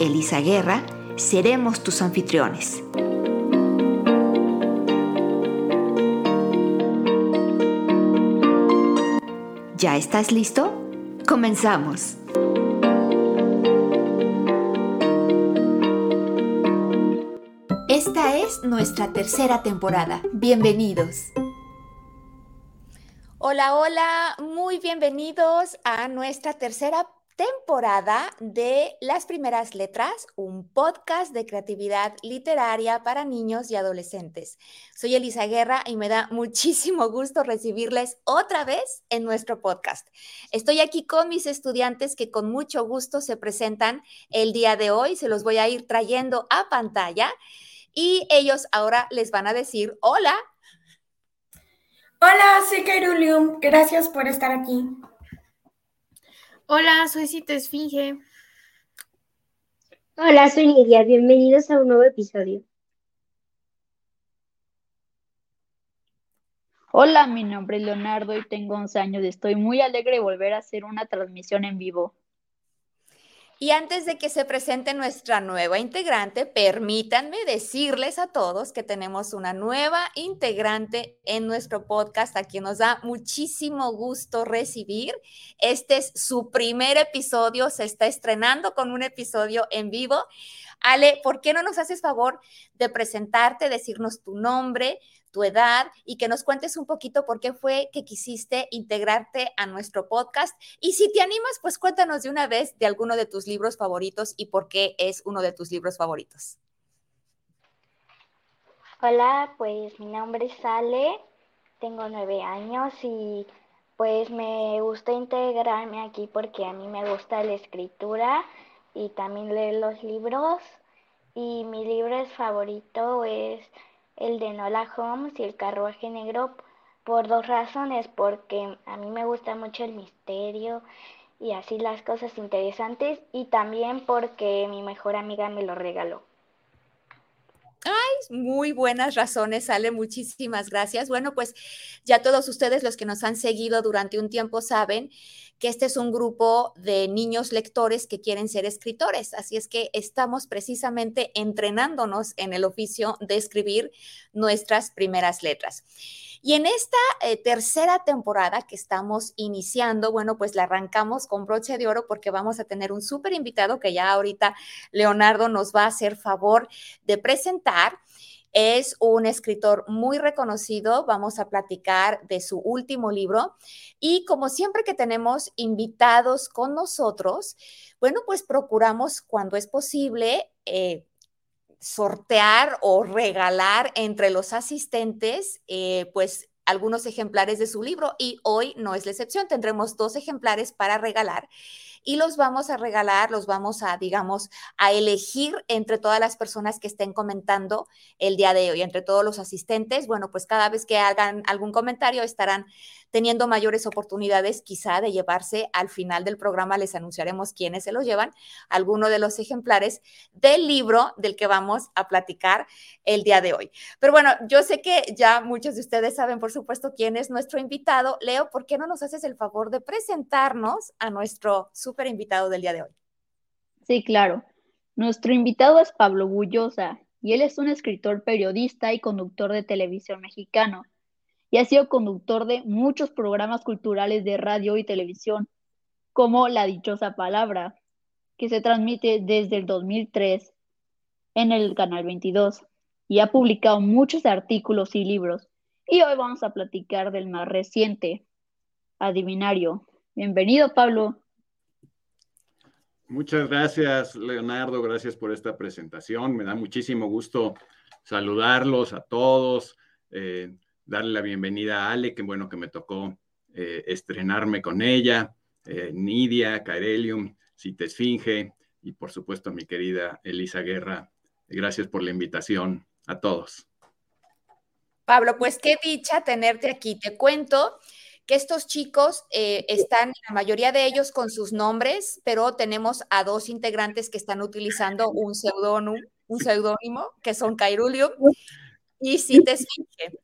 Elisa Guerra, seremos tus anfitriones. ¿Ya estás listo? Comenzamos. Esta es nuestra tercera temporada. Bienvenidos. Hola, hola, muy bienvenidos a nuestra tercera temporada de Las Primeras Letras, un podcast de creatividad literaria para niños y adolescentes. Soy Elisa Guerra y me da muchísimo gusto recibirles otra vez en nuestro podcast. Estoy aquí con mis estudiantes que con mucho gusto se presentan el día de hoy. Se los voy a ir trayendo a pantalla y ellos ahora les van a decir hola. Hola, soy Kairulium. Gracias por estar aquí. Hola, soy Cita Esfinge. Hola, soy Lidia. Bienvenidos a un nuevo episodio. Hola, mi nombre es Leonardo y tengo 11 años. Estoy muy alegre de volver a hacer una transmisión en vivo. Y antes de que se presente nuestra nueva integrante, permítanme decirles a todos que tenemos una nueva integrante en nuestro podcast, a quien nos da muchísimo gusto recibir. Este es su primer episodio, se está estrenando con un episodio en vivo. Ale, ¿por qué no nos haces favor de presentarte, decirnos tu nombre, tu edad y que nos cuentes un poquito por qué fue que quisiste integrarte a nuestro podcast. Y si te animas, pues cuéntanos de una vez de alguno de tus libros favoritos y por qué es uno de tus libros favoritos. Hola, pues mi nombre es Ale, tengo nueve años y pues me gusta integrarme aquí porque a mí me gusta la escritura y también leer los libros. Y mi libro favorito es el de Nola Holmes y el carruaje negro por dos razones, porque a mí me gusta mucho el misterio y así las cosas interesantes y también porque mi mejor amiga me lo regaló. Ay, muy buenas razones, sale Muchísimas gracias. Bueno, pues ya todos ustedes los que nos han seguido durante un tiempo saben que este es un grupo de niños lectores que quieren ser escritores. Así es que estamos precisamente entrenándonos en el oficio de escribir nuestras primeras letras. Y en esta eh, tercera temporada que estamos iniciando, bueno, pues la arrancamos con broche de oro porque vamos a tener un súper invitado que ya ahorita Leonardo nos va a hacer favor de presentar. Es un escritor muy reconocido. Vamos a platicar de su último libro. Y como siempre que tenemos invitados con nosotros, bueno, pues procuramos cuando es posible eh, sortear o regalar entre los asistentes, eh, pues algunos ejemplares de su libro y hoy no es la excepción. Tendremos dos ejemplares para regalar y los vamos a regalar, los vamos a, digamos, a elegir entre todas las personas que estén comentando el día de hoy, entre todos los asistentes. Bueno, pues cada vez que hagan algún comentario estarán teniendo mayores oportunidades quizá de llevarse al final del programa, les anunciaremos quiénes se los llevan, alguno de los ejemplares del libro del que vamos a platicar el día de hoy. Pero bueno, yo sé que ya muchos de ustedes saben, por supuesto, quién es nuestro invitado. Leo, ¿por qué no nos haces el favor de presentarnos a nuestro súper invitado del día de hoy? Sí, claro. Nuestro invitado es Pablo Bullosa y él es un escritor, periodista y conductor de televisión mexicano y ha sido conductor de muchos programas culturales de radio y televisión, como La Dichosa Palabra, que se transmite desde el 2003 en el Canal 22 y ha publicado muchos artículos y libros. Y hoy vamos a platicar del más reciente, Adivinario. Bienvenido, Pablo. Muchas gracias, Leonardo. Gracias por esta presentación. Me da muchísimo gusto saludarlos a todos. Eh, darle la bienvenida a Ale, que bueno que me tocó eh, estrenarme con ella, eh, Nidia, Carelium, Citesfinge, y por supuesto a mi querida Elisa Guerra. Gracias por la invitación a todos. Pablo, pues qué dicha tenerte aquí. Te cuento que estos chicos eh, están, la mayoría de ellos con sus nombres, pero tenemos a dos integrantes que están utilizando un seudónimo, un seudónimo que son Cairulium y Citesfinge.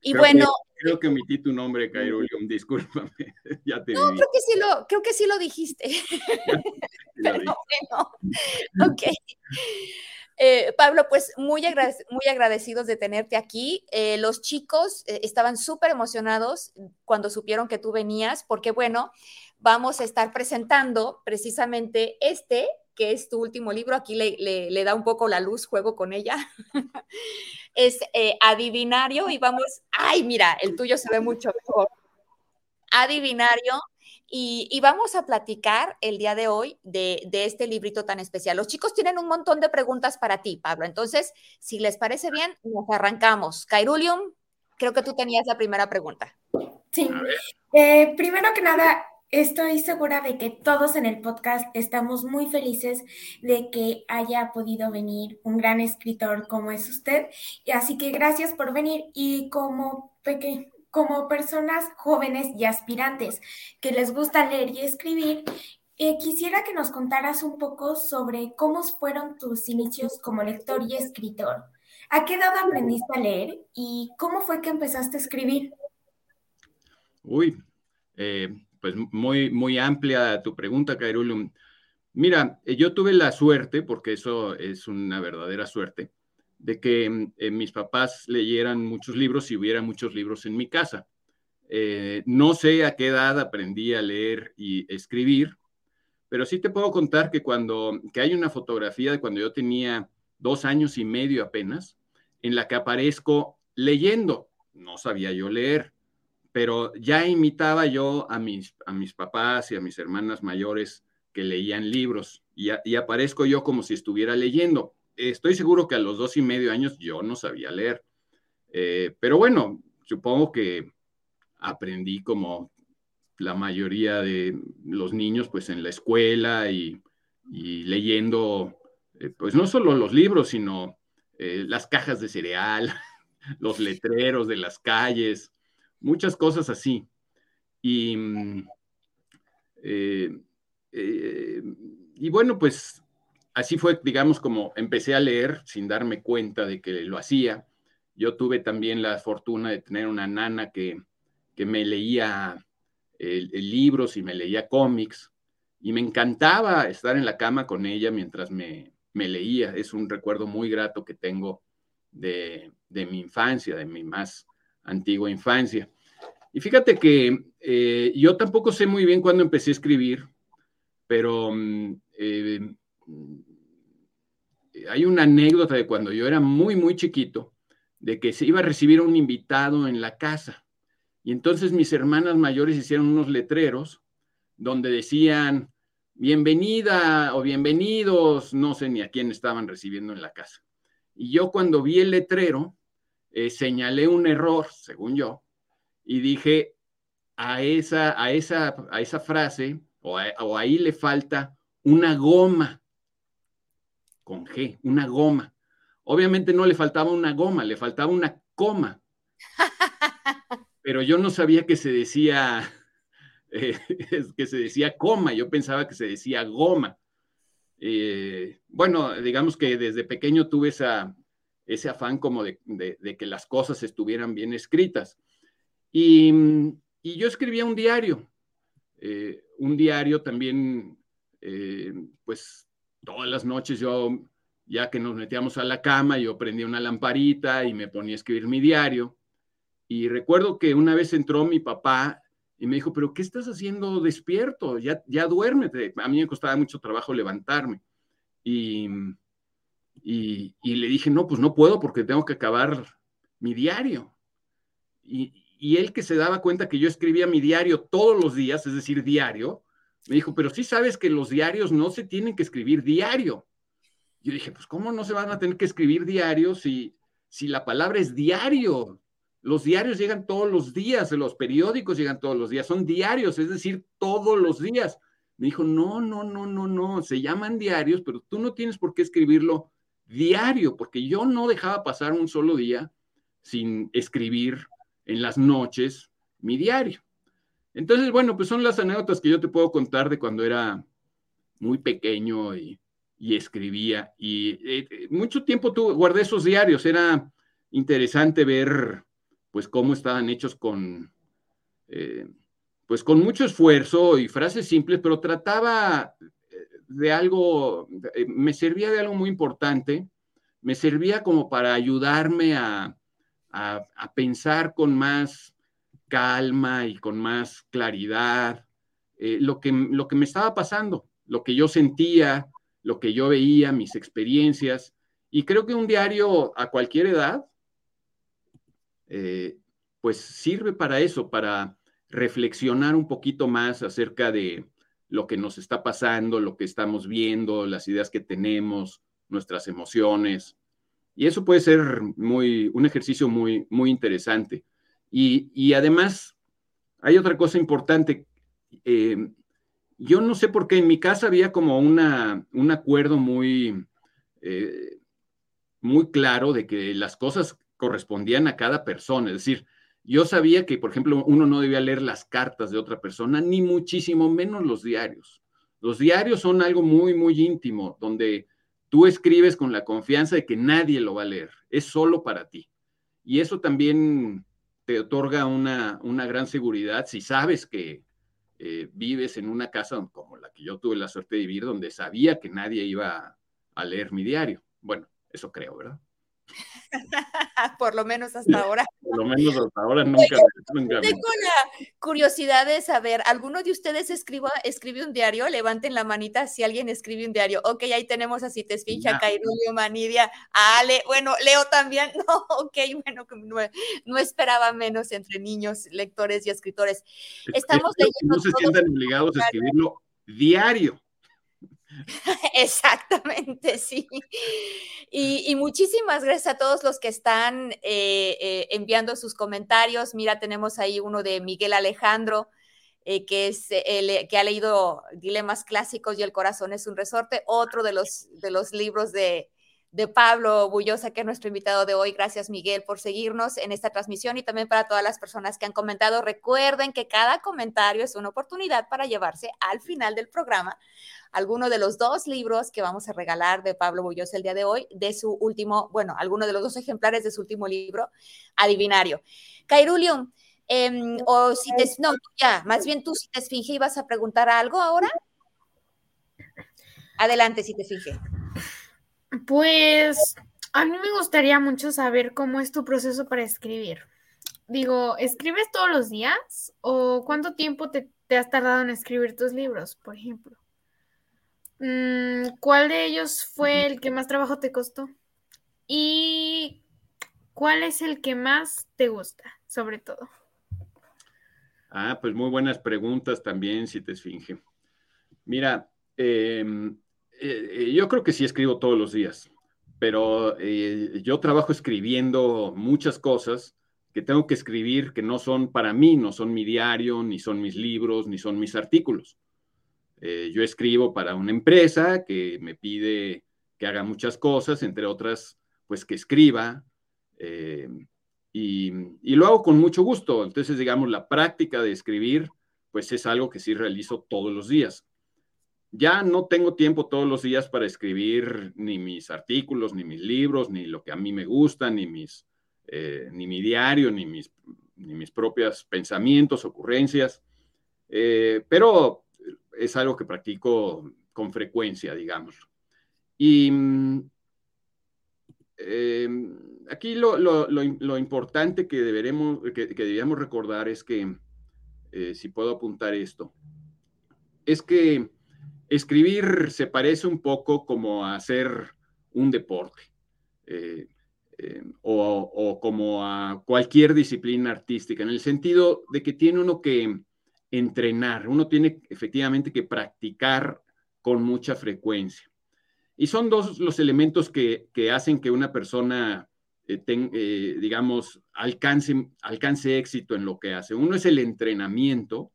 Y bueno. creo que omití tu nombre, Cairulium, discúlpame. ya te no, creo que sí lo, creo que sí lo dijiste. pero bueno, ok. Eh, Pablo, pues muy, muy agradecidos de tenerte aquí. Eh, los chicos eh, estaban súper emocionados cuando supieron que tú venías, porque bueno, vamos a estar presentando precisamente este, que es tu último libro. Aquí le, da un poco la luz, juego con ella. es Adivinario y vamos, ay, mira, el tuyo se ve mucho mejor. Adivinario y, vamos a platicar el día de hoy de, este librito tan especial. Los chicos tienen un montón de preguntas para ti, Pablo. Entonces, si les parece bien, nos arrancamos. Cairulium, creo que tú tenías la primera pregunta. Sí. Eh, primero que nada, estoy segura de que todos en el podcast estamos muy felices de que haya podido venir un gran escritor como es usted. Así que gracias por venir y como pequeño como personas jóvenes y aspirantes que les gusta leer y escribir, eh, quisiera que nos contaras un poco sobre cómo fueron tus inicios como lector y escritor. ¿A qué edad aprendiste a leer y cómo fue que empezaste a escribir? Uy, eh, pues muy, muy amplia tu pregunta, Cairulum. Mira, eh, yo tuve la suerte, porque eso es una verdadera suerte, de que eh, mis papás leyeran muchos libros y hubiera muchos libros en mi casa. Eh, no sé a qué edad aprendí a leer y escribir, pero sí te puedo contar que cuando que hay una fotografía de cuando yo tenía dos años y medio apenas, en la que aparezco leyendo. No sabía yo leer, pero ya imitaba yo a mis, a mis papás y a mis hermanas mayores que leían libros y aparezco yo como si estuviera leyendo estoy seguro que a los dos y medio años yo no sabía leer. Eh, pero bueno, supongo que aprendí como la mayoría de los niños, pues en la escuela y, leyendo, eh, pues no solo los libros, sino eh, las cajas de cereal, los letreros de las calles, muchas cosas así. Y, mm, y bueno, pues así fue, digamos, como empecé a leer sin darme cuenta de que lo hacía. Yo tuve también la fortuna de tener una nana que, me leía libros y me leía cómics y me encantaba estar en la cama con ella mientras me, leía. Es un recuerdo muy grato que tengo de, mi infancia, de mi más antigua infancia. Y fíjate que eh, yo tampoco sé muy bien cuándo empecé a escribir, pero mm, eh, hay una anécdota de cuando yo era muy, muy chiquito, de que se iba a recibir un invitado en la casa. Y entonces mis hermanas mayores hicieron unos letreros donde decían, bienvenida o bienvenidos, no sé ni a quién estaban recibiendo en la casa. Y yo cuando vi el letrero, eh, señalé un error, según yo, y dije, a esa, a esa, a esa frase, o, o ahí le falta una goma con G, una goma. Obviamente no le faltaba una goma, le faltaba una coma. Pero yo no sabía que se decía, eh, que se decía coma, yo pensaba que se decía goma. Eh, bueno, digamos que desde pequeño tuve esa, ese afán como de, que las cosas estuvieran bien escritas. Y, yo escribía un diario, eh, un diario también, pues todas las noches yo, ya que nos metíamos a la cama, yo prendía una lamparita y me ponía a escribir mi diario. Y recuerdo que una vez entró mi papá y me dijo, pero ¿qué estás haciendo despierto? Ya, ya duérmete. A mí me costaba mucho trabajo levantarme. Y, y, le dije, no, pues no puedo porque tengo que acabar mi diario. Y, y él que se daba cuenta que yo escribía mi diario todos los días, es decir, diario, me dijo, pero sí sabes que los diarios no se tienen que escribir diario. Yo dije, pues ¿cómo no se van a tener que escribir diario si, si la palabra es diario? Los diarios llegan todos los días, los periódicos llegan todos los días, son diarios, es decir, todos los días. Me dijo, no, no, no, no, no, se llaman diarios, pero tú no tienes por qué escribirlo diario, porque yo no dejaba pasar un solo día sin escribir en las noches mi diario. Entonces, bueno, pues son las anécdotas que yo te puedo contar de cuando era muy pequeño y, escribía. Y eh, mucho tiempo tuve, guardé esos diarios. Era interesante ver, pues, cómo estaban hechos con, eh, pues, con mucho esfuerzo y frases simples, pero trataba eh, de algo, me servía de algo muy importante. Me servía como para ayudarme a, a pensar con más calma y con más claridad eh, lo, que, lo que me estaba pasando, lo que yo sentía, lo que yo veía, mis experiencias. Y creo que un diario a cualquier edad, eh, pues sirve para eso, para reflexionar un poquito más acerca de lo que nos está pasando, lo que estamos viendo, las ideas que tenemos, nuestras emociones. Y eso puede ser muy, un ejercicio muy, muy interesante. Y, además, hay otra cosa importante. Eh, yo no sé por qué en mi casa había como una, un acuerdo muy, eh, muy claro de que las cosas correspondían a cada persona. Es decir, yo sabía que, por ejemplo, uno no debía leer las cartas de otra persona, ni muchísimo menos los diarios. Los diarios son algo muy, muy íntimo, donde tú escribes con la confianza de que nadie lo va a leer, es solo para ti. Y eso también te otorga una, gran seguridad si sabes que eh, vives en una casa como la que yo tuve la suerte de vivir, donde sabía que nadie iba a leer mi diario. Bueno, eso creo, ¿verdad? Por lo menos hasta ahora. Por lo menos hasta ahora nunca. tengo la curiosidad de saber, ¿alguno de ustedes escriba, escribe un diario? Levanten la manita si alguien escribe un diario. Ok, ahí tenemos a Cites Fincha, Cairulio, Manidia, a Ale, bueno, Leo también. No, ok, bueno, no, esperaba menos entre niños, lectores y escritores. Estamos leyendo. No se sientan obligados a escribirlo diario. Exactamente, sí. Y, muchísimas gracias a todos los que están eh, eh, enviando sus comentarios. Mira, tenemos ahí uno de Miguel Alejandro, eh, que, es, que ha leído Dilemas Clásicos y El Corazón es un resorte, otro de los, de los libros de, de Pablo Bullosa, que es nuestro invitado de hoy. Gracias, Miguel, por seguirnos en esta transmisión y también para todas las personas que han comentado. Recuerden que cada comentario es una oportunidad para llevarse al final del programa alguno de los dos libros que vamos a regalar de Pablo Bullosa el día de hoy, de su último, bueno, alguno de los dos ejemplares de su último libro, Adivinario. Cairulium, em, o si te, no, ya, más bien tú si te esfinge ibas a preguntar algo ahora. Adelante, si te finge. Pues a mí me gustaría mucho saber cómo es tu proceso para escribir. Digo, ¿escribes todos los días o cuánto tiempo te, has tardado en escribir tus libros, por ejemplo? Mm, ¿Cuál de ellos fue el que más trabajo te costó? ¿Y cuál es el que más te gusta, sobre todo? Ah, pues muy buenas preguntas también, si te esfinge. Mira, em, eh, yo creo que sí escribo todos los días, pero eh, yo trabajo escribiendo muchas cosas que tengo que escribir que no son para mí, no son mi diario, ni son mis libros, ni son mis artículos. Eh, yo escribo para una empresa que me pide que haga muchas cosas, entre otras, pues que escriba. y, y, lo hago con mucho gusto. Entonces, digamos, la práctica de escribir, pues es algo que sí realizo todos los días ya no tengo tiempo todos los días para escribir ni mis artículos, ni mis libros, ni lo que a mí me gusta, ni, mis, eh, ni mi diario, ni mis, ni mis propios pensamientos, ocurrencias, eh, pero es algo que practico con frecuencia, digamos. Y em, aquí lo, importante que, deberemos, que, debíamos recordar es que, eh, si puedo apuntar esto, es que escribir se parece un poco como a hacer un deporte eh, eh, o, como a cualquier disciplina artística, en el sentido de que tiene uno que entrenar, uno tiene efectivamente que practicar con mucha frecuencia. Y son dos los elementos que, hacen que una persona, eh, digamos, alcance, alcance éxito en lo que hace. Uno es el entrenamiento,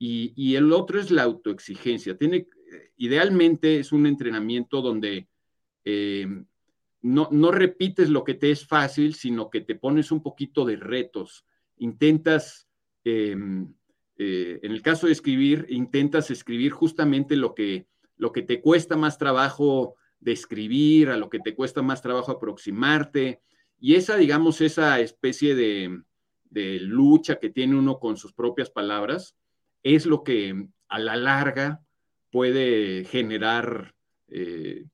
Y, el otro es la autoexigencia. Tiene, idealmente es un entrenamiento donde eh, no, no, repites lo que te es fácil, sino que te pones un poquito de retos. Intentas, em, eh, en el caso de escribir, intentas escribir justamente lo que, lo que te cuesta más trabajo de escribir, a lo que te cuesta más trabajo aproximarte. Y esa, digamos, esa especie de, de lucha que tiene uno con sus propias palabras, es lo que a la larga puede generar eh,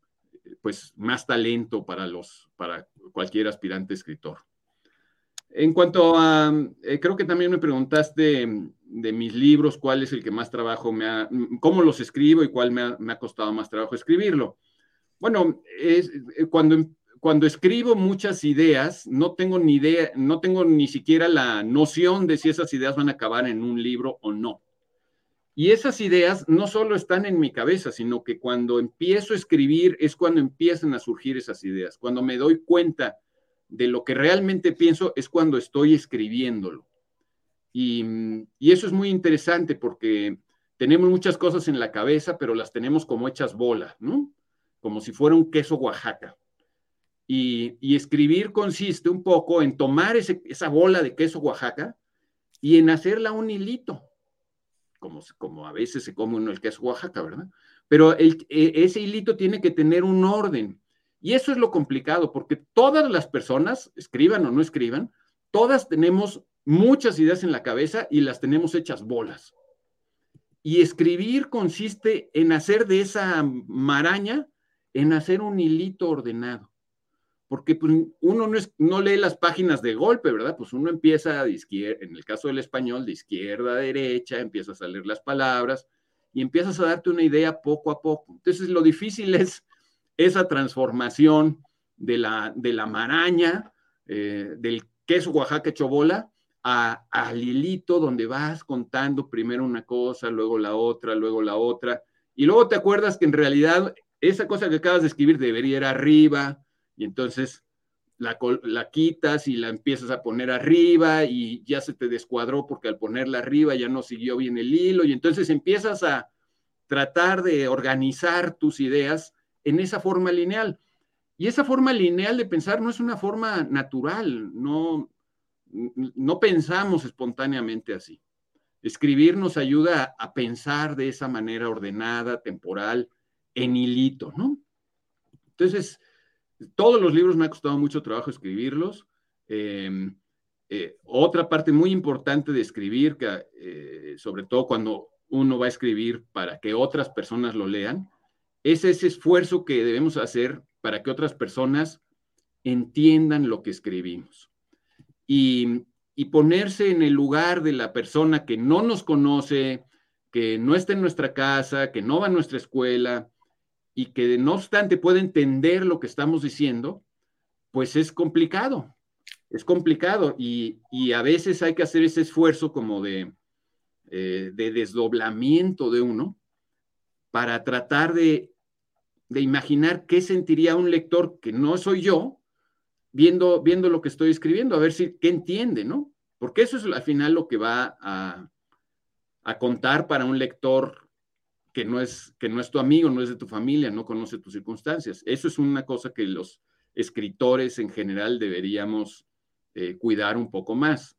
pues más talento para los para cualquier aspirante escritor. En cuanto a, eh, creo que también me preguntaste de mis libros, cuál es el que más trabajo me ha, cómo los escribo y cuál me ha, me ha costado más trabajo escribirlo. Bueno, es, eh, cuando, cuando escribo muchas ideas, no tengo ni idea, no tengo ni siquiera la noción de si esas ideas van a acabar en un libro o no. Y esas ideas no solo están en mi cabeza, sino que cuando empiezo a escribir es cuando empiezan a surgir esas ideas. Cuando me doy cuenta de lo que realmente pienso es cuando estoy escribiéndolo. Y, eso es muy interesante porque tenemos muchas cosas en la cabeza, pero las tenemos como hechas bolas, ¿no? Como si fuera un queso Oaxaca. Y, escribir consiste un poco en tomar esa bola de queso Oaxaca y en hacerla un hilito como, a veces se come uno el queso Oaxaca, ¿verdad? Pero e, ese hilito tiene que tener un orden. Y eso es lo complicado, porque todas las personas, escriban o no escriban, todas tenemos muchas ideas en la cabeza y las tenemos hechas bolas. Y escribir consiste en hacer de esa maraña, en hacer un hilito ordenado porque pues, uno no, es, no, lee las páginas de golpe, ¿verdad? Pues uno empieza de izquierda, en el caso del español, de izquierda a derecha, empiezas a leer las palabras y empiezas a darte una idea poco a poco. Entonces, lo difícil es esa transformación de la, de la maraña, eh, del queso Oaxaca chobola, a, al hilito donde vas contando primero una cosa, luego la otra, luego la otra, y luego te acuerdas que en realidad esa cosa que acabas de escribir debería ir arriba, y entonces la, la, quitas y la empiezas a poner arriba y ya se te descuadró porque al ponerla arriba ya no siguió bien el hilo y entonces empiezas a tratar de organizar tus ideas en esa forma lineal. Y esa forma lineal de pensar no es una forma natural, no, no pensamos espontáneamente así. Escribir nos ayuda a pensar de esa manera ordenada, temporal, en hilito, ¿no? Entonces, todos los libros me ha costado mucho trabajo escribirlos. Em, eh, otra parte muy importante de escribir, que, eh, sobre todo cuando uno va a escribir para que otras personas lo lean, es ese esfuerzo que debemos hacer para que otras personas entiendan lo que escribimos. Y, y ponerse en el lugar de la persona que no nos conoce, que no está en nuestra casa, que no va a nuestra escuela, y que no obstante puede entender lo que estamos diciendo, pues es complicado, es complicado y, a veces hay que hacer ese esfuerzo como de, eh, de desdoblamiento de uno para tratar de, de, imaginar qué sentiría un lector que no soy yo viendo, viendo lo que estoy escribiendo, a ver si qué entiende, ¿no? Porque eso es al final lo que va a, a contar para un lector que no, es, que no es tu amigo, no es de tu familia, no conoce tus circunstancias. Eso es una cosa que los escritores en general deberíamos eh, cuidar un poco más.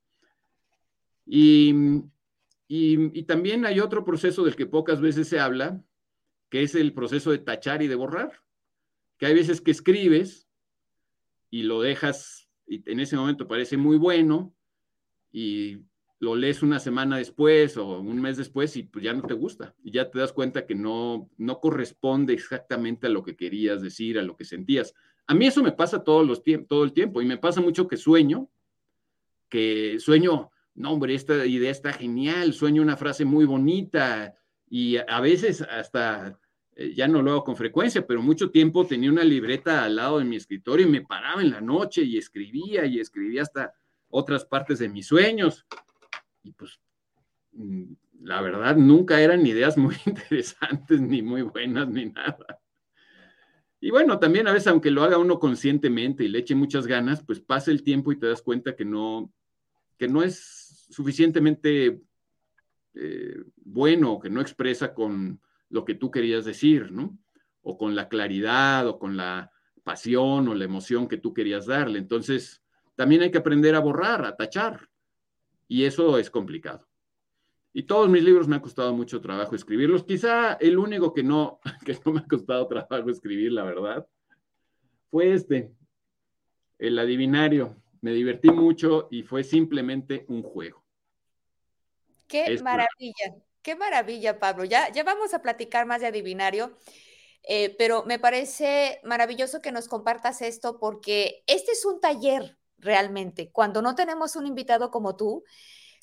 Y, y, también hay otro proceso del que pocas veces se habla, que es el proceso de tachar y de borrar. Que hay veces que escribes y lo dejas, y en ese momento parece muy bueno, y lo lees una semana después o un mes después y pues ya no te gusta. Y ya te das cuenta que no, no corresponde exactamente a lo que querías decir, a lo que sentías. A mí eso me pasa todos los todo el tiempo y me pasa mucho que sueño, que sueño, no hombre, esta idea está genial, sueño una frase muy bonita y a veces hasta, eh, ya no lo hago con frecuencia, pero mucho tiempo tenía una libreta al lado de mi escritorio y me paraba en la noche y escribía y escribía hasta otras partes de mis sueños y pues mm, la verdad nunca eran ideas muy interesantes, ni muy buenas, ni nada. Y bueno, también a veces, aunque lo haga uno conscientemente y le eche muchas ganas, pues pasa el tiempo y te das cuenta que no, que no es suficientemente eh, bueno, que no expresa con lo que tú querías decir, ¿no? O con la claridad o con la pasión o la emoción que tú querías darle. Entonces, también hay que aprender a borrar, a tachar. Y eso es complicado. Y todos mis libros me ha costado mucho trabajo escribirlos. Quizá el único que no, que no me ha costado trabajo escribir, la verdad, fue este, el adivinario. Me divertí mucho y fue simplemente un juego. Qué maravilla, qué maravilla, Pablo. Ya, ya vamos a platicar más de adivinario, eh, pero me parece maravilloso que nos compartas esto porque este es un taller realmente. Cuando no tenemos un invitado como tú,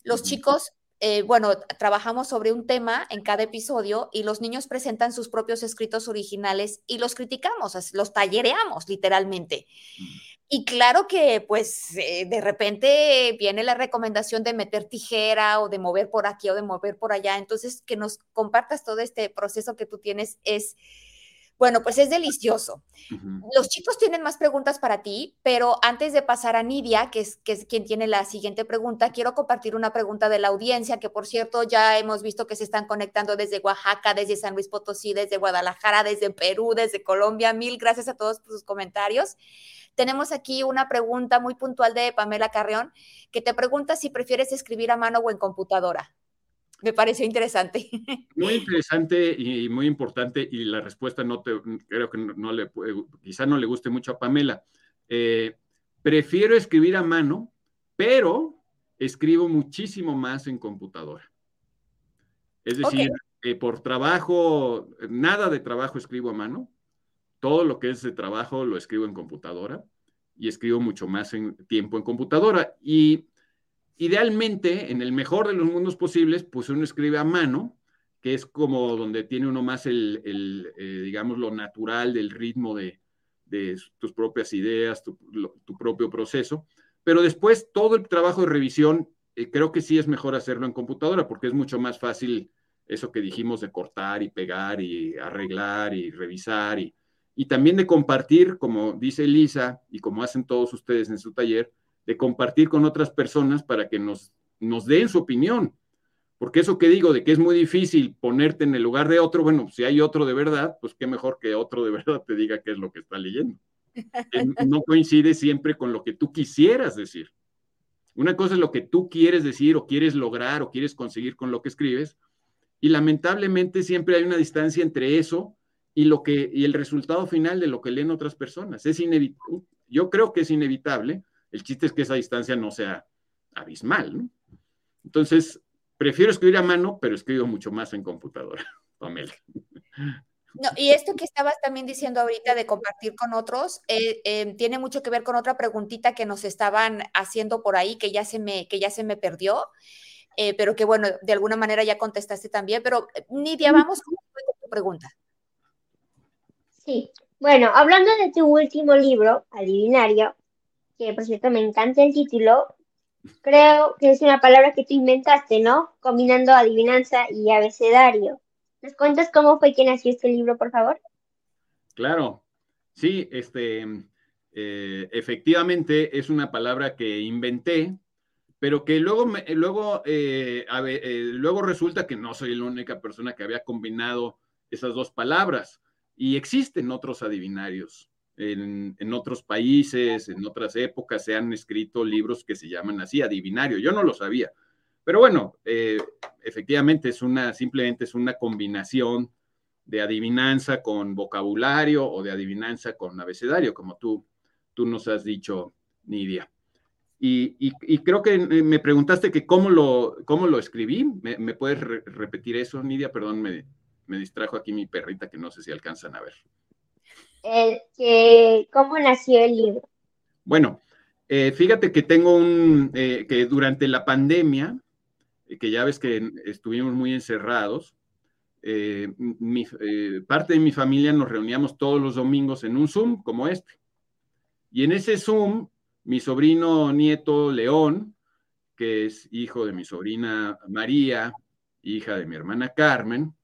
los chicos eh, bueno, trabajamos sobre un tema en cada episodio y los niños presentan sus propios escritos originales y los criticamos, los tallereamos literalmente. Y claro que pues eh, de repente viene la recomendación de meter tijera o de mover por aquí o de mover por allá. Entonces, que nos compartas todo este proceso que tú tienes es bueno, pues es delicioso. Los chicos tienen más preguntas para ti, pero antes de pasar a Nidia, que es, que es quien tiene la siguiente pregunta, quiero compartir una pregunta de la audiencia, que por cierto ya hemos visto que se están conectando desde Oaxaca, desde San Luis Potosí, desde Guadalajara, desde Perú, desde Colombia. Mil gracias a todos por sus comentarios. Tenemos aquí una pregunta muy puntual de Pamela Carrión, que te pregunta si prefieres escribir a mano o en computadora me pareció interesante. Muy interesante y muy importante y la respuesta no te, creo que no, le, quizá no le guste mucho a Pamela. Eh, prefiero escribir a mano, pero escribo muchísimo más en computadora. Es decir, eh, por trabajo, nada de trabajo escribo a mano, todo lo que es de trabajo lo escribo en computadora y escribo mucho más en tiempo en computadora. Y Idealmente, en el mejor de los mundos posibles, pues uno escribe a mano, que es como donde tiene uno más el, eh, digamos, lo natural del ritmo de, tus propias ideas, tu, propio proceso. Pero después todo el trabajo de revisión, eh, creo que sí es mejor hacerlo en computadora porque es mucho más fácil eso que dijimos de cortar y pegar y arreglar y revisar y, y también de compartir, como dice Lisa y como hacen todos ustedes en su taller, de compartir con otras personas para que nos, nos den su opinión. Porque eso que digo de que es muy difícil ponerte en el lugar de otro, bueno, si hay otro de verdad, pues qué mejor que otro de verdad te diga qué es lo que está leyendo. No coincide siempre con lo que tú quisieras decir. Una cosa es lo que tú quieres decir o quieres lograr o quieres conseguir con lo que escribes, y lamentablemente siempre hay una distancia entre eso y lo que y el resultado final de lo que leen otras personas. Es inevitable. Yo creo que es inevitable el chiste es que esa distancia no sea abismal, ¿no? Entonces, prefiero escribir a mano, pero escribo mucho más en computadora, Pamela. No, y esto que estabas también diciendo ahorita de compartir con otros, eh, em, tiene mucho que ver con otra preguntita que nos estaban haciendo por ahí, que ya se me, que ya se me perdió, eh, pero que bueno, de alguna manera ya contestaste también. Pero Nidia, vamos con tu pregunta. Sí, bueno, hablando de tu último libro, Adivinario, por cierto me encanta el título, creo que es una palabra que tú inventaste, ¿no? Combinando adivinanza y abecedario. ¿Nos cuentas cómo fue que nació este libro, por favor? Claro, sí, este, eh, efectivamente es una palabra que inventé, pero que luego, luego, eh, eh, luego resulta que no soy la única persona que había combinado esas dos palabras y existen otros adivinarios en, otros países, en otras épocas, se han escrito libros que se llaman así, adivinario. Yo no lo sabía. Pero bueno, eh, efectivamente es una, simplemente es una combinación de adivinanza con vocabulario o de adivinanza con abecedario, como tú, tú nos has dicho, Nidia. Y, creo que eh, me preguntaste que cómo lo, cómo lo escribí. ¿Me, puedes repetir eso, Nidia? Perdón, me, me distrajo aquí mi perrita que no sé si alcanzan a ver cómo nació el libro. Bueno, eh, fíjate que tengo un, eh, que durante la pandemia, eh, que ya ves que estuvimos muy encerrados, mi, parte de mi familia nos reuníamos todos los domingos en un Zoom como este. Y en ese Zoom, mi sobrino nieto León, que es hijo de mi sobrina María, hija de mi hermana Carmen,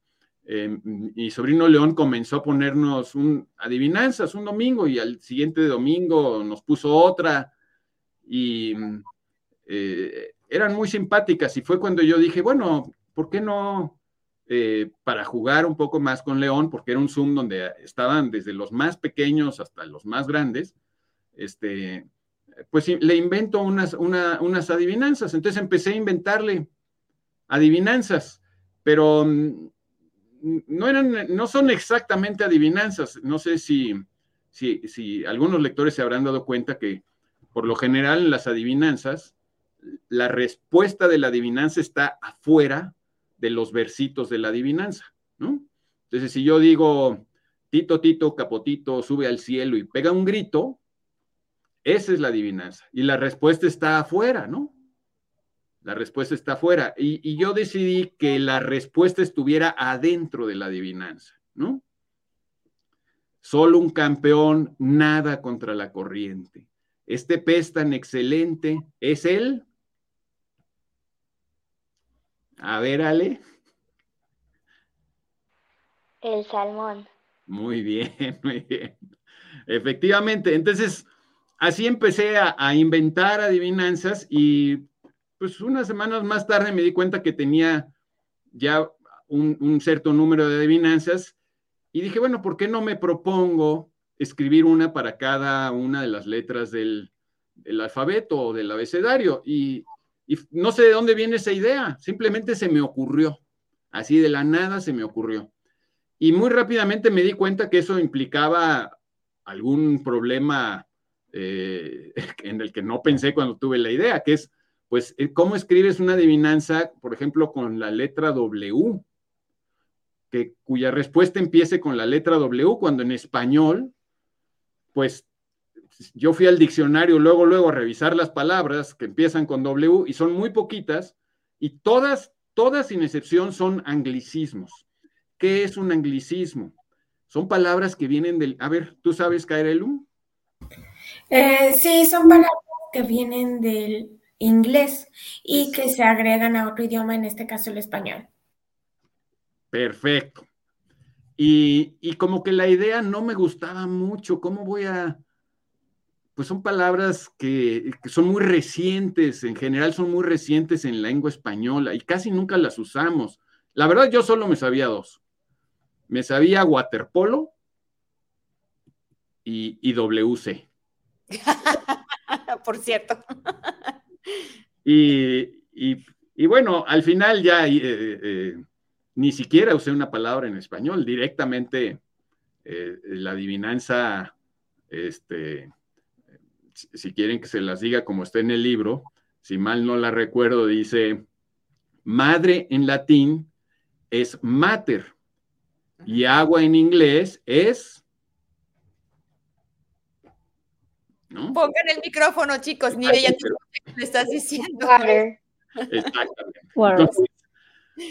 mi sobrino León comenzó a ponernos un, adivinanzas un domingo y al siguiente domingo nos puso otra y eh, eran muy simpáticas y fue cuando yo dije, bueno, ¿por qué no eh, para jugar un poco más con León? Porque era un Zoom donde estaban desde los más pequeños hasta los más grandes. Este, pues le invento unas, unas adivinanzas. Entonces empecé a inventarle adivinanzas, pero mm, no, eran, no son exactamente adivinanzas. No sé si, si, si algunos lectores se habrán dado cuenta que por lo general en las adivinanzas, la respuesta de la adivinanza está afuera de los versitos de la adivinanza, ¿no? Entonces, si yo digo, Tito, Tito, Capotito, sube al cielo y pega un grito, esa es la adivinanza. Y la respuesta está afuera, ¿no? La respuesta está afuera. Y, y yo decidí que la respuesta estuviera adentro de la adivinanza, ¿no? Solo un campeón nada contra la corriente. Este pez tan excelente es él. A ver, Ale. El salmón. Muy bien, muy bien. Efectivamente, entonces así empecé a, inventar adivinanzas y pues unas semanas más tarde me di cuenta que tenía ya un, cierto número de adivinanzas y dije, bueno, ¿por qué no me propongo escribir una para cada una de las letras del, alfabeto o del abecedario. Y, no sé de dónde viene esa idea, simplemente se me ocurrió, así de la nada se me ocurrió. Y muy rápidamente me di cuenta que eso implicaba algún problema eh, en el que no pensé cuando tuve la idea, que es, pues, eh, ¿cómo escribes una adivinanza, por ejemplo, con la letra W? Que, cuya respuesta empiece con la letra W, cuando en español pues yo fui al diccionario luego, luego a revisar las palabras que empiezan con W y son muy poquitas y todas, todas sin excepción son anglicismos. ¿Qué es un anglicismo? Son palabras que vienen del... A ver, ¿tú sabes, Kairelu? Eh, sí, son palabras que vienen del inglés y que se agregan a otro idioma, en este caso el español. Perfecto. Y, como que la idea no me gustaba mucho, ¿cómo voy a...? Pues son palabras que, son muy recientes, en general son muy recientes en la lengua española y casi nunca las usamos. La verdad yo solo me sabía dos. Me sabía waterpolo y, y WC. Por cierto. y, bueno, al final ya eh, eh, ni siquiera usé una palabra en español, directamente eh, la adivinanza, este, si quieren que se las diga como está en el libro, si mal no la recuerdo, dice, madre en latín es mater y agua en inglés es... ¿no? Pongan el micrófono, chicos, ni ella le estás diciendo. Exactamente. Entonces,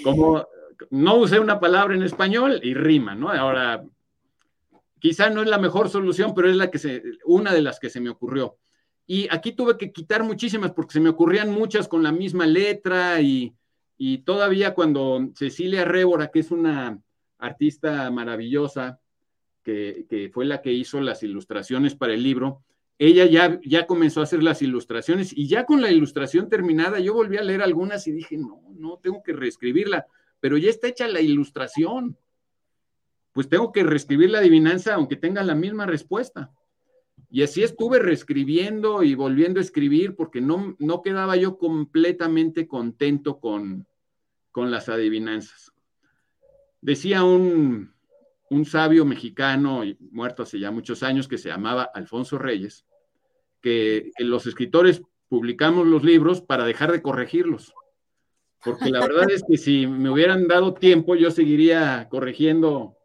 como no usé una palabra en español y rima, ¿no? Ahora, quizá no es la mejor solución, pero es la que se, una de las que se me ocurrió. Y aquí tuve que quitar muchísimas porque se me ocurrían muchas con la misma letra y, todavía cuando Cecilia Révora, que es una artista maravillosa, que, que, fue la que hizo las ilustraciones para el libro, ella ya, ya comenzó a hacer las ilustraciones y ya con la ilustración terminada yo volví a leer algunas y dije, no, no, tengo que reescribirla pero ya está hecha la ilustración. Pues tengo que reescribir la adivinanza aunque tenga la misma respuesta. Y así estuve reescribiendo y volviendo a escribir porque no, no quedaba yo completamente contento con, con las adivinanzas. Decía un, un sabio mexicano, muerto hace ya muchos años, que se llamaba Alfonso Reyes, que los escritores publicamos los libros para dejar de corregirlos porque la verdad es que si me hubieran dado tiempo, yo seguiría corrigiendo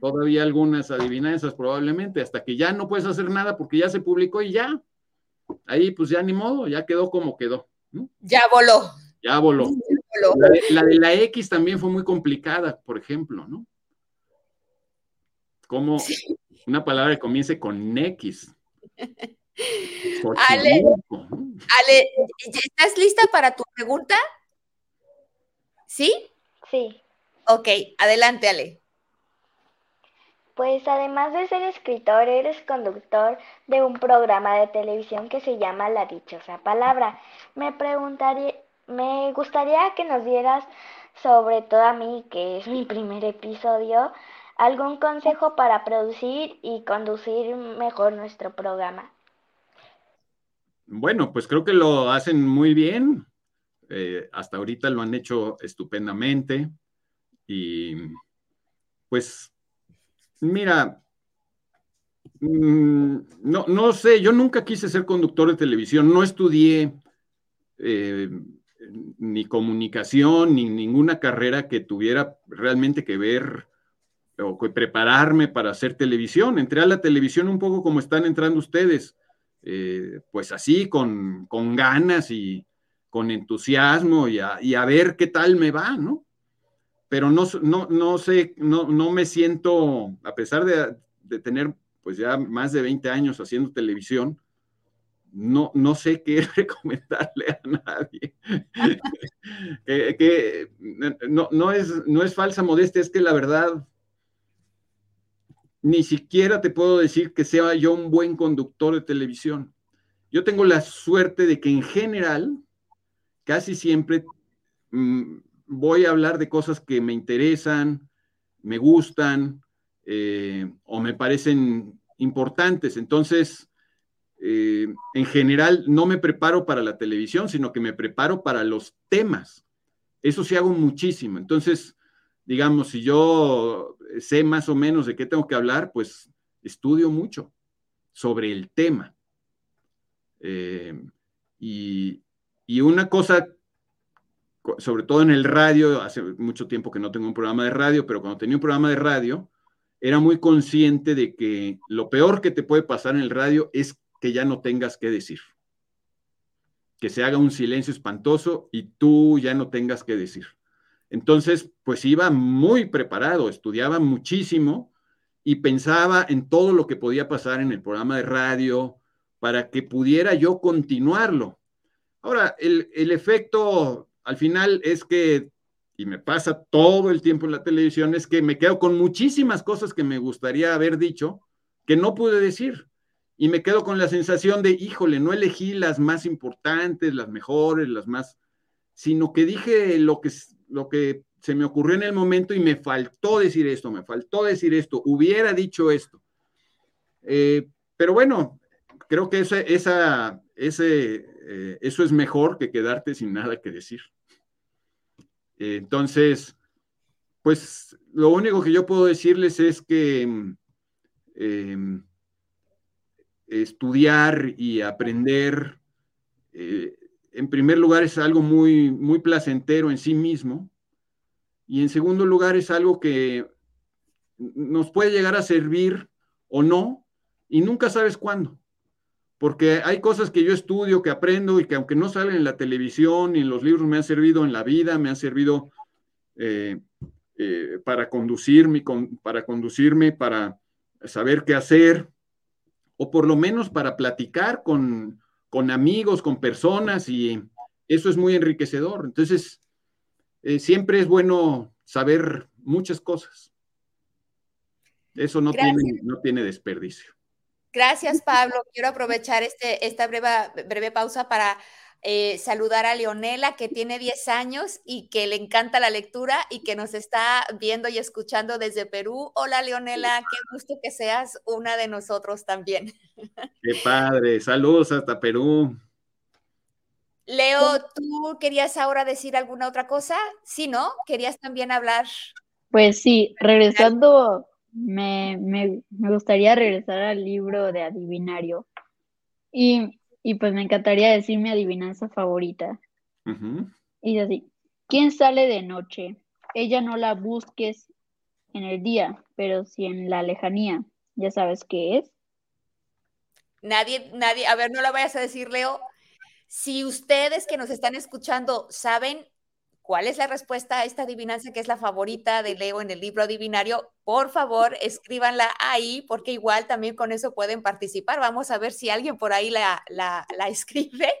todavía algunas adivinanzas probablemente, hasta que ya no puedes hacer nada porque ya se publicó y ya. Ahí pues ya ni modo, ya quedó como quedó. Ya voló. Ya voló. La, de, la, X también fue muy complicada, por ejemplo, ¿no? Como una palabra que comience con X. Ale, Ale, ¿estás lista para tu pregunta? ¿Sí? Sí. Ok, adelante, Ale. Pues además de ser escritor, eres conductor de un programa de televisión que se llama La Dichosa Palabra. Me preguntaría, me gustaría que nos dieras sobre todo a mí, que es mi primer episodio, algún consejo para producir y conducir mejor nuestro programa. Bueno, pues creo que lo hacen muy bien. Eh, hasta ahorita lo han hecho estupendamente. Y pues, mira, mm, no, no sé, yo nunca quise ser conductor de televisión, no estudié eh, ni comunicación, ni ninguna carrera que tuviera realmente que ver o que prepararme para hacer televisión. Entré a la televisión un poco como están entrando ustedes eh, pues así, con, ganas y con entusiasmo y a, ver qué tal me va, ¿no? Pero no, no, no sé, no, no me siento, a pesar de, tener pues ya más de 20 años haciendo televisión, no, no sé qué recomendarle a nadie. que, no, no, es, no es falsa modestia, es que la verdad ni siquiera te puedo decir que sea yo un buen conductor de televisión. Yo tengo la suerte de que en general, casi siempre mm, voy a hablar de cosas que me interesan, me gustan eh, o me parecen importantes. Entonces, eh, en general, no me preparo para la televisión, sino que me preparo para los temas. Eso sí hago muchísimo. Entonces, digamos, si yo sé más o menos de qué tengo que hablar, pues estudio mucho sobre el tema. Eh, y, una cosa, sobre todo en el radio, hace mucho tiempo que no tengo un programa de radio, pero cuando tenía un programa de radio, era muy consciente de que lo peor que te puede pasar en el radio es que ya no tengas que decir. Que se haga un silencio espantoso y tú ya no tengas que decir. Entonces, pues iba muy preparado, estudiaba muchísimo y pensaba en todo lo que podía pasar en el programa de radio para que pudiera yo continuarlo. Ahora, el, efecto al final es que, y me pasa todo el tiempo en la televisión, es que me quedo con muchísimas cosas que me gustaría haber dicho que no pude decir. Y me quedo con la sensación de, híjole, no elegí las más importantes, las mejores, las más, sino que dije lo que lo que se me ocurrió en el momento y me faltó decir esto, me faltó decir esto, hubiera dicho esto. Eh, pero bueno, creo que ese, esa, ese, eh, eso es mejor que quedarte sin nada que decir. entonces, pues lo único que yo puedo decirles es que em, estudiar y aprender eh, en primer lugar, es algo muy, muy placentero en sí mismo. Y en segundo lugar, es algo que nos puede llegar a servir o no, y nunca sabes cuándo. Porque hay cosas que yo estudio, que aprendo y que aunque no salen en la televisión ni en los libros, me han servido en la vida, me han servido eh, eh, para, conducirme, para conducirme, para saber qué hacer, o por lo menos para platicar con, con amigos, con personas y eso es muy enriquecedor. Entonces, eh, siempre es bueno saber muchas cosas. Eso no, tiene, no tiene desperdicio. Gracias, Pablo. Quiero aprovechar este, esta breve, breve pausa para eh, saludar a Leonela, que tiene 10 años y que le encanta la lectura y que nos está viendo y escuchando desde Perú. Hola, Leonela, qué gusto que seas una de nosotros también. Qué padre, saludos hasta Perú. Leo, ¿tú querías ahora decir alguna otra cosa? Sí, ¿no? ¿Querías también hablar? Pues sí, regresando, me, me, me gustaría regresar al libro de Adivinario. Y y pues me encantaría decir mi adivinanza favorita. Y así, ¿quién sale de noche? Ella no la busques en el día, pero si en la lejanía. ¿Ya sabes qué es? Nadie, nadie, a ver, no la vayas a decir, Leo. Si ustedes que nos están escuchando saben cuál es la respuesta a esta adivinanza que es la favorita de Leo en el libro adivinario, por favor escríbanla ahí porque igual también con eso pueden participar. Vamos a ver si alguien por ahí la, la, escribe.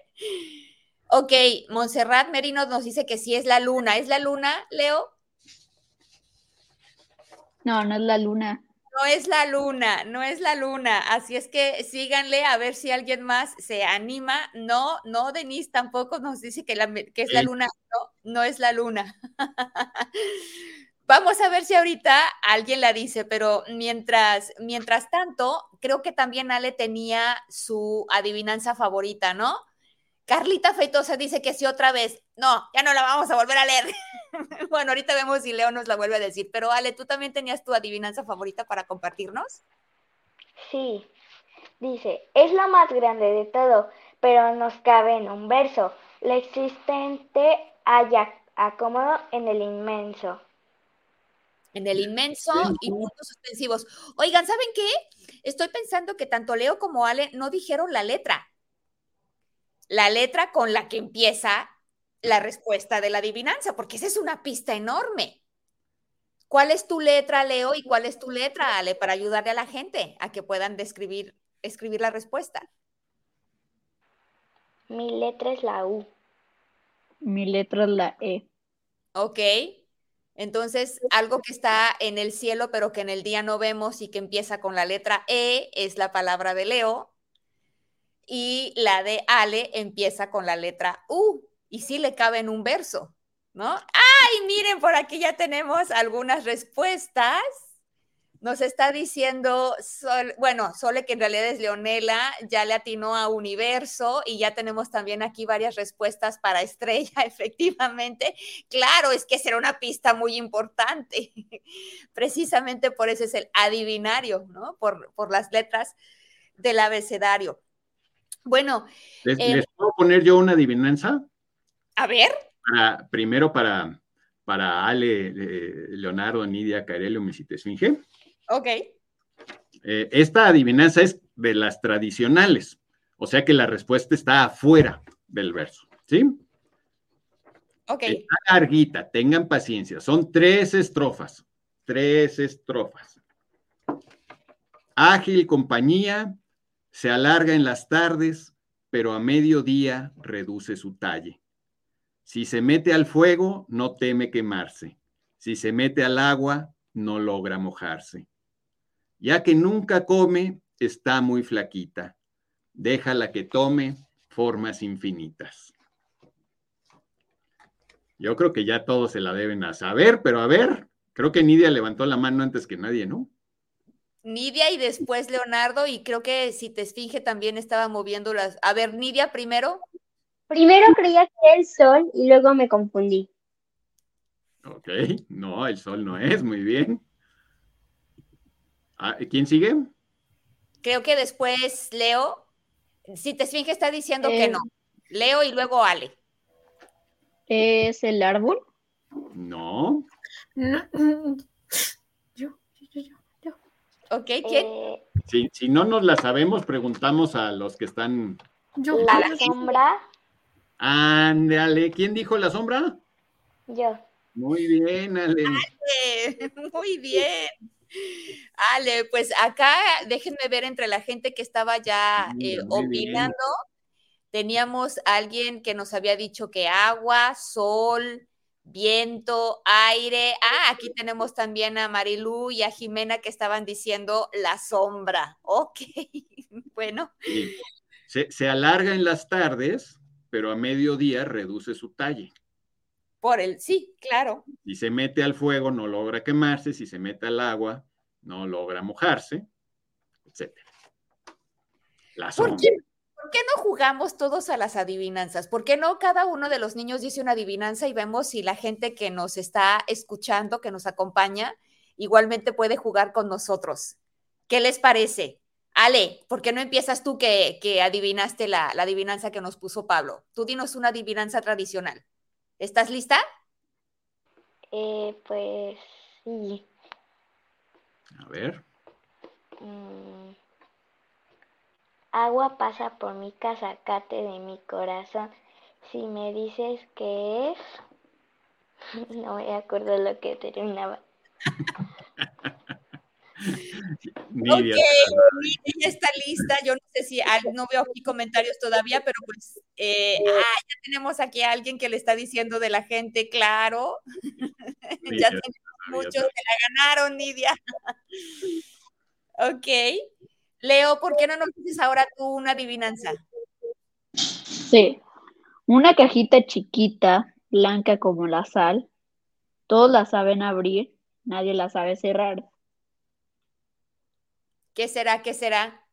Ok, Montserrat Merino nos dice que sí es la luna. ¿Es la luna, Leo? No, no es la luna. No es la luna, no es la luna. Así es que síganle a ver si alguien más se anima. No, no, Denise tampoco nos dice que, la, que es la luna. No, no es la luna. Vamos a ver si ahorita alguien la dice, pero mientras, mientras tanto, creo que también Ale tenía su adivinanza favorita, ¿no? Carlita Feitosa dice que sí otra vez. No, ya no la vamos a volver a leer. bueno, ahorita vemos si Leo nos la vuelve a decir. Pero Ale, ¿tú también tenías tu adivinanza favorita para compartirnos? Sí. Dice, es la más grande de todo, pero nos cabe en un verso. La existente haya acomodo en el inmenso en el inmenso y puntos suspensivos. Oigan, ¿saben qué? Estoy pensando que tanto Leo como Ale no dijeron la letra. La letra con la que empieza la respuesta de la adivinanza, porque esa es una pista enorme. ¿Cuál es tu letra, Leo, y cuál es tu letra, Ale, para ayudarle a la gente a que puedan describir, escribir la respuesta? Mi letra es la U. Mi letra es la E. Ok. Entonces, algo que está en el cielo, pero que en el día no vemos y que empieza con la letra E, es la palabra de Leo. Y la de Ale empieza con la letra U. Y sí le cabe en un verso, ¿no? ¡Ay, miren, por aquí ya tenemos algunas respuestas! Nos está diciendo, bueno, Sole, que en realidad es Leonela, ya le atinó a Universo y ya tenemos también aquí varias respuestas para Estrella, efectivamente. Claro, es que será una pista muy importante. Precisamente por eso es el adivinario, ¿no? Por, por las letras del abecedario. Bueno. ¿Les, eh, puedo poner yo una adivinanza? A ver. primero para, para Ale, eh, Leonardo, Nidia, Carelio, Misite Esfinge. Ok. Eh, esta adivinanza es de las tradicionales, o sea que la respuesta está afuera del verso, ¿sí? Ok. Está larguita, tengan paciencia, son tres estrofas, tres estrofas. Ágil compañía, se alarga en las tardes, pero a mediodía reduce su talle. Si se mete al fuego, no teme quemarse. Si se mete al agua, no logra mojarse ya que nunca come, está muy flaquita. Déjala que tome formas infinitas. Yo creo que ya todos se la deben a saber, pero a ver, creo que Nidia levantó la mano antes que nadie, ¿no? Nidia y después Leonardo, y creo que si te esfinge también estaba moviendo las. A ver, Nidia primero. Primero creía que era el sol y luego me confundí. Ok, no, el sol no es, muy bien. Ah, ¿Quién sigue? Creo que después Leo. Si te que está diciendo que no. Leo y luego Ale. ¿Es el árbol? No. Yo, yo, Ok, ¿quién? Si, si, no nos la sabemos, preguntamos a los que están. Yo. La sombra. Ándale, ¿quién dijo la sombra? Yo. Muy bien, Ale. Ale muy bien. Ale, pues acá déjenme ver entre la gente que estaba ya eh, opinando. Teníamos a alguien que nos había dicho que agua, sol, viento, aire. Ah, aquí tenemos también a Marilú y a Jimena que estaban diciendo la sombra. Ok, bueno. Se, se, alarga en las tardes, pero a mediodía reduce su talle. Por el, sí, claro. Si se mete al fuego, no logra quemarse. Si se mete al agua, no logra mojarse, etc. ¿Por qué, ¿Por qué no jugamos todos a las adivinanzas? ¿Por qué no cada uno de los niños dice una adivinanza y vemos si la gente que nos está escuchando, que nos acompaña, igualmente puede jugar con nosotros? ¿Qué les parece? Ale, ¿por qué no empiezas tú que, que adivinaste la, la, adivinanza que nos puso Pablo? Tú dinos una adivinanza tradicional. ¿Estás lista? Eh, pues sí. A ver. Mm. Agua pasa por mi casa, cate de mi corazón. Si me dices qué es, no me acuerdo lo que terminaba. Nidia. Ok, Nidia está lista. Yo no sé si no veo aquí comentarios todavía, pero pues eh, ah, ya tenemos aquí a alguien que le está diciendo de la gente, claro. ya tenemos muchos que la ganaron, Nidia. Ok. Leo, ¿por qué no nos dices ahora tú una adivinanza? Sí. Una cajita chiquita, blanca como la sal. Todos la saben abrir, nadie la sabe cerrar. ¿Qué será? ¿Qué será?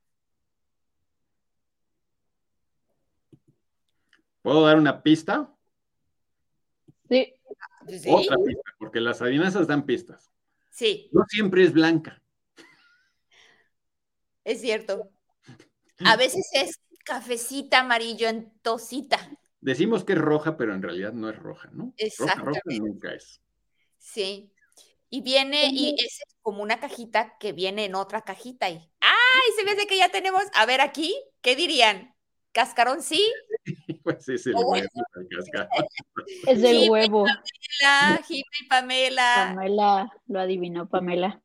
¿Puedo dar una pista? Sí. Sí. Otra pista, porque las adivinanzas dan pistas. Sí, No siempre es blanca. Es cierto. A veces es cafecita amarillo en tosita. Decimos que es roja, pero en realidad no es roja, ¿no? Roja, roja nunca es. Sí. Y viene, y es como una cajita que viene en otra cajita. Y, ¡ay! Se me hace que ya tenemos. A ver, aquí, ¿qué dirían? ¿Cascarón sí? Pues es el Oh, huevo, el cascarón. Es del Sí, huevo. La Jime y Pamela. Pamela, lo adivinó Pamela.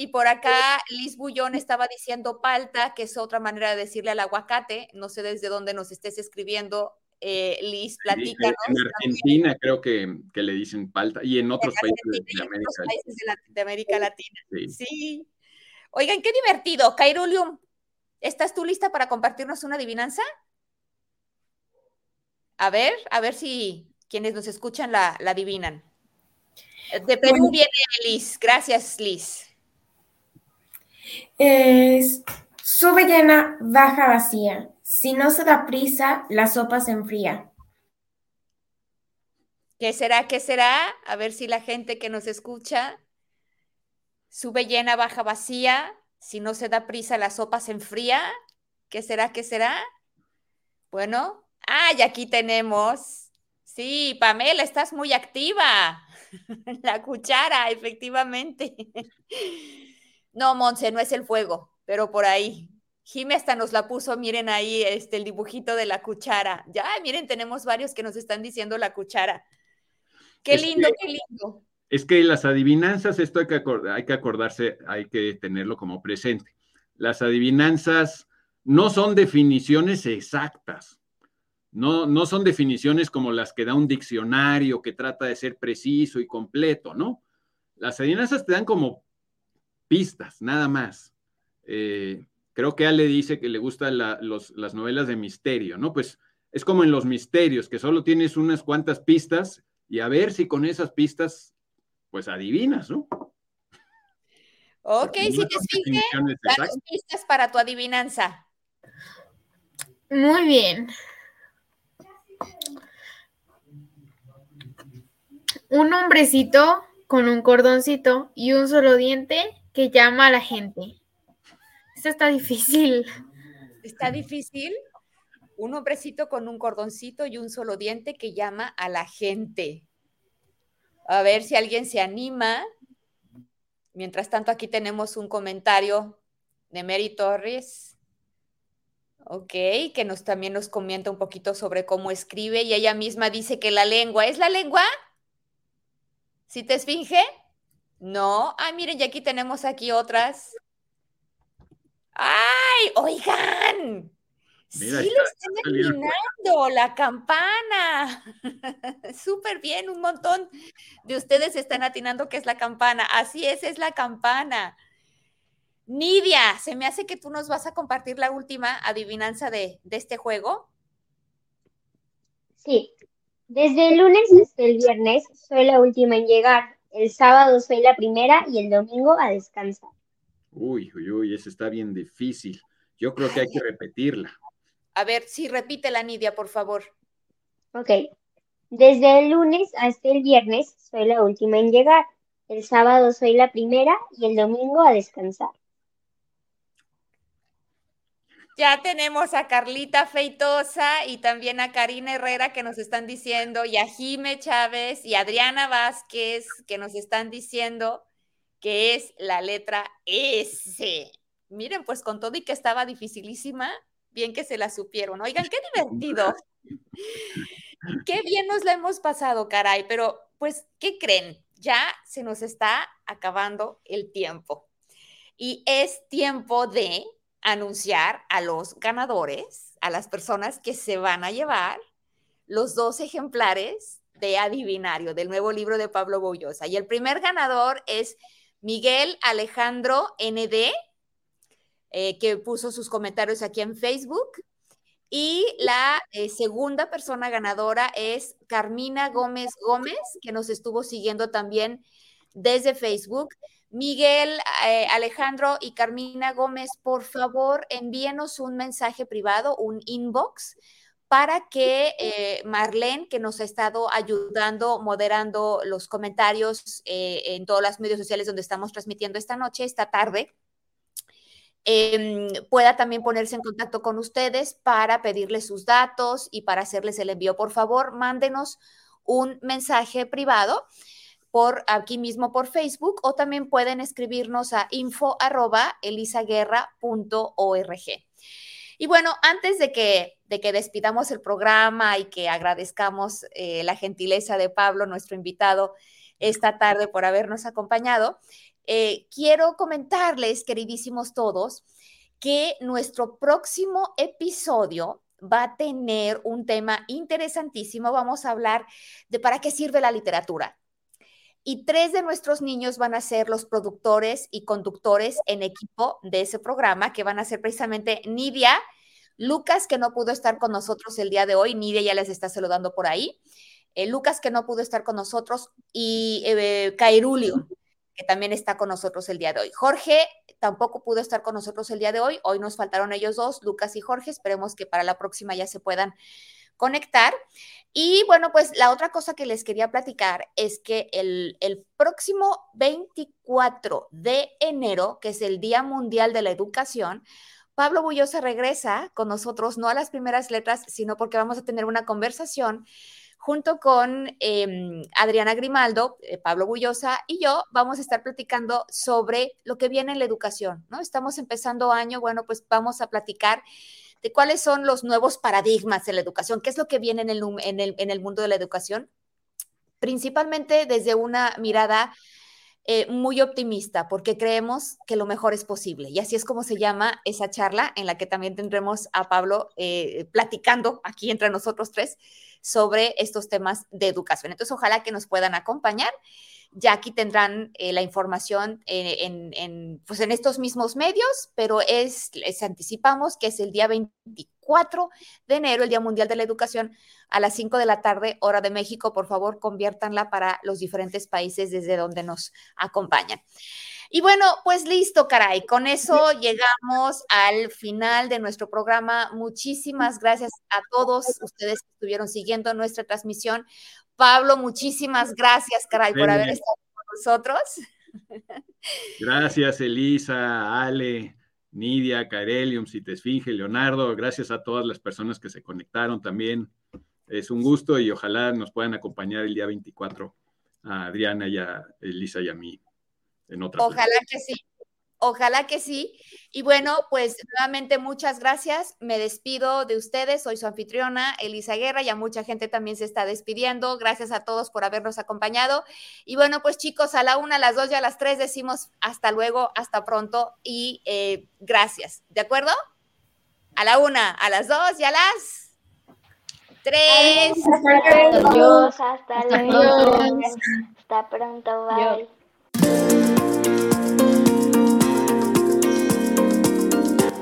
Y por acá Liz Bullón estaba diciendo palta, que es otra manera de decirle al aguacate. No sé desde dónde nos estés escribiendo, eh, Liz, platícanos. En Argentina creo que, que le dicen palta y en otros En países de en América. otros países de, la- de América Latina. Sí. Sí. Oigan, qué divertido. Cairulium, ¿estás tú lista para compartirnos una adivinanza? A ver, a ver si quienes nos escuchan la, la adivinan. De Perú Bueno. viene Liz. Gracias, Liz. Es, sube llena, baja vacía. Si no se da prisa, la sopa se enfría. ¿Qué será? ¿Qué será? A ver si la gente que nos escucha sube llena, baja vacía. Si no se da prisa, la sopa se enfría. ¿Qué será? ¿Qué será? Bueno, ah, y aquí tenemos. Sí, Pamela, estás muy activa. La cuchara, efectivamente. No, Monse, no es el fuego, pero por ahí. Jime hasta nos la puso, miren ahí, este, el dibujito de la cuchara. Ya, miren, tenemos varios que nos están diciendo la cuchara. Qué lindo, qué lindo. Es que las adivinanzas, esto hay que, hay que acordarse, hay que tenerlo como presente. Las adivinanzas no son definiciones exactas, no, no son definiciones como las que da un diccionario que trata de ser preciso y completo, ¿no? Las adivinanzas te dan como pistas, nada más. Eh, creo que Ale dice que le gustan la- las novelas de misterio, ¿no? Pues es como en los misterios, que solo tienes unas cuantas pistas y a ver si con esas pistas, pues adivinas, ¿no? Ok, Porque si te fijas, danos pistas para tu adivinanza. Muy bien. Un hombrecito con un cordoncito y un solo diente que llama a la gente. Esto está difícil. Está difícil. Un hombrecito con un cordoncito y un solo diente que llama a la gente. A ver si alguien se anima. Mientras tanto, aquí tenemos un comentario de Mary Torres. Ok, que nos también nos comenta un poquito sobre cómo escribe y ella misma dice que la lengua, ¿es la lengua? ¿Sí te esfinge? No. Ah, miren, y aquí tenemos aquí otras. ¡Ay! ¡Oigan! Mira, sí lo están adivinando, la campana. Súper bien, un montón de ustedes están atinando que es la campana. Así es, es la campana. Nidia, se me hace que tú nos vas a compartir la última adivinanza de, de este juego. Sí. Desde el lunes hasta el viernes soy la última en llegar. El sábado soy la primera y el domingo a descansar. Uy, uy, uy, esa está bien difícil. Yo creo que hay que repetirla. A ver, sí, repítela, Nidia, por favor. Ok. Desde el lunes hasta el viernes soy la última en llegar. El sábado soy la primera y el domingo a descansar. Ya tenemos a Carlita Feitosa y también a Karina Herrera que nos están diciendo, y a Jime Chávez y Adriana Vázquez que nos están diciendo que es la letra S. Miren, pues con todo y que estaba dificilísima, bien que se la supieron. Oigan, qué divertido. Qué bien nos la hemos pasado, caray, pero pues, ¿qué creen? Ya se nos está acabando el tiempo. Y es tiempo de anunciar a los ganadores, a las personas que se van a llevar los dos ejemplares de Adivinario del nuevo libro de Pablo Bollosa. Y el primer ganador es Miguel Alejandro ND. eh, que puso sus comentarios aquí en Facebook. Y la eh, segunda persona ganadora es Carmina Gómez Gómez, que nos estuvo siguiendo también desde Facebook. Miguel, eh, Alejandro y Carmina Gómez, por favor, envíenos un mensaje privado, un inbox, para que eh, Marlene, que nos ha estado ayudando, moderando los comentarios en todos los medios sociales donde estamos transmitiendo esta noche, esta tarde, Em, pueda también ponerse en contacto con ustedes para pedirles sus datos y para hacerles el envío. Por favor, mándenos un mensaje privado por aquí mismo por Facebook o también pueden escribirnos a info@elisaguerra.org. Y bueno, antes de que, de que despidamos el programa y que agradezcamos eh, la gentileza de Pablo, nuestro invitado, esta tarde por habernos acompañado, eh, quiero comentarles, queridísimos todos, que nuestro próximo episodio va a tener un tema interesantísimo. Vamos a hablar de para qué sirve la literatura. Y tres de nuestros niños van a ser los productores y conductores en equipo de ese programa, que van a ser precisamente Nidia, Lucas, que no pudo estar con nosotros el día de hoy. Nidia ya les está saludando por ahí. Eh, Lucas, que no pudo estar con nosotros, y eh, Cairulio que también está con nosotros el día de hoy. Jorge tampoco pudo estar con nosotros el día de hoy. Hoy nos faltaron ellos dos, Lucas y Jorge. Esperemos que para la próxima ya se puedan conectar. Y bueno, pues la otra cosa que les quería platicar es que el, el, próximo 24 de enero, que es el Día Mundial de la Educación, Pablo Bullosa regresa con nosotros, no a las primeras letras, sino porque vamos a tener una conversación junto con em, Adriana Grimaldo, eh, Pablo Bullosa y yo vamos a estar platicando sobre lo que viene en la educación, ¿no? Estamos empezando año, bueno, pues vamos a platicar de cuáles son los nuevos paradigmas en la educación, qué es lo que viene en el, en el, en el mundo de la educación, principalmente desde una mirada eh, muy optimista porque creemos que lo mejor es posible. Y así es como se llama esa charla en la que también tendremos a Pablo eh, platicando aquí entre nosotros tres sobre estos temas de educación. Entonces, ojalá que nos puedan acompañar. Ya aquí tendrán eh, la información eh, en, pues en estos mismos medios, pero es, les anticipamos que es el día 24 de enero, el Día Mundial de la Educación, a las 5 de la tarde, hora de México. Por favor, conviértanla para los diferentes países desde donde nos acompañan. Y bueno, pues listo, caray. Con eso llegamos al final de nuestro programa. Muchísimas gracias a todos ustedes que estuvieron siguiendo nuestra transmisión. Pablo, muchísimas gracias, caray, por haber estado con nosotros. Gracias, Elisa, Ale, Nidia, Carelium, Citesfinge, Leonardo. Gracias a todas las personas que se conectaron también. Es un gusto y ojalá nos puedan acompañar el día 24 a Adriana y a Elisa y a mí. Ojalá que sí. Ojalá que sí. Y bueno, pues nuevamente muchas gracias. Me despido de ustedes. Soy su anfitriona, Elisa Guerra, y a mucha gente también se está despidiendo. Gracias a todos por habernos acompañado. Y bueno, pues chicos, a la una, a las dos y a las tres decimos hasta luego, hasta pronto y eh, gracias. ¿De acuerdo? A la una, a las dos y a las tres. Adiós, hasta, luego. Hasta pronto, bye.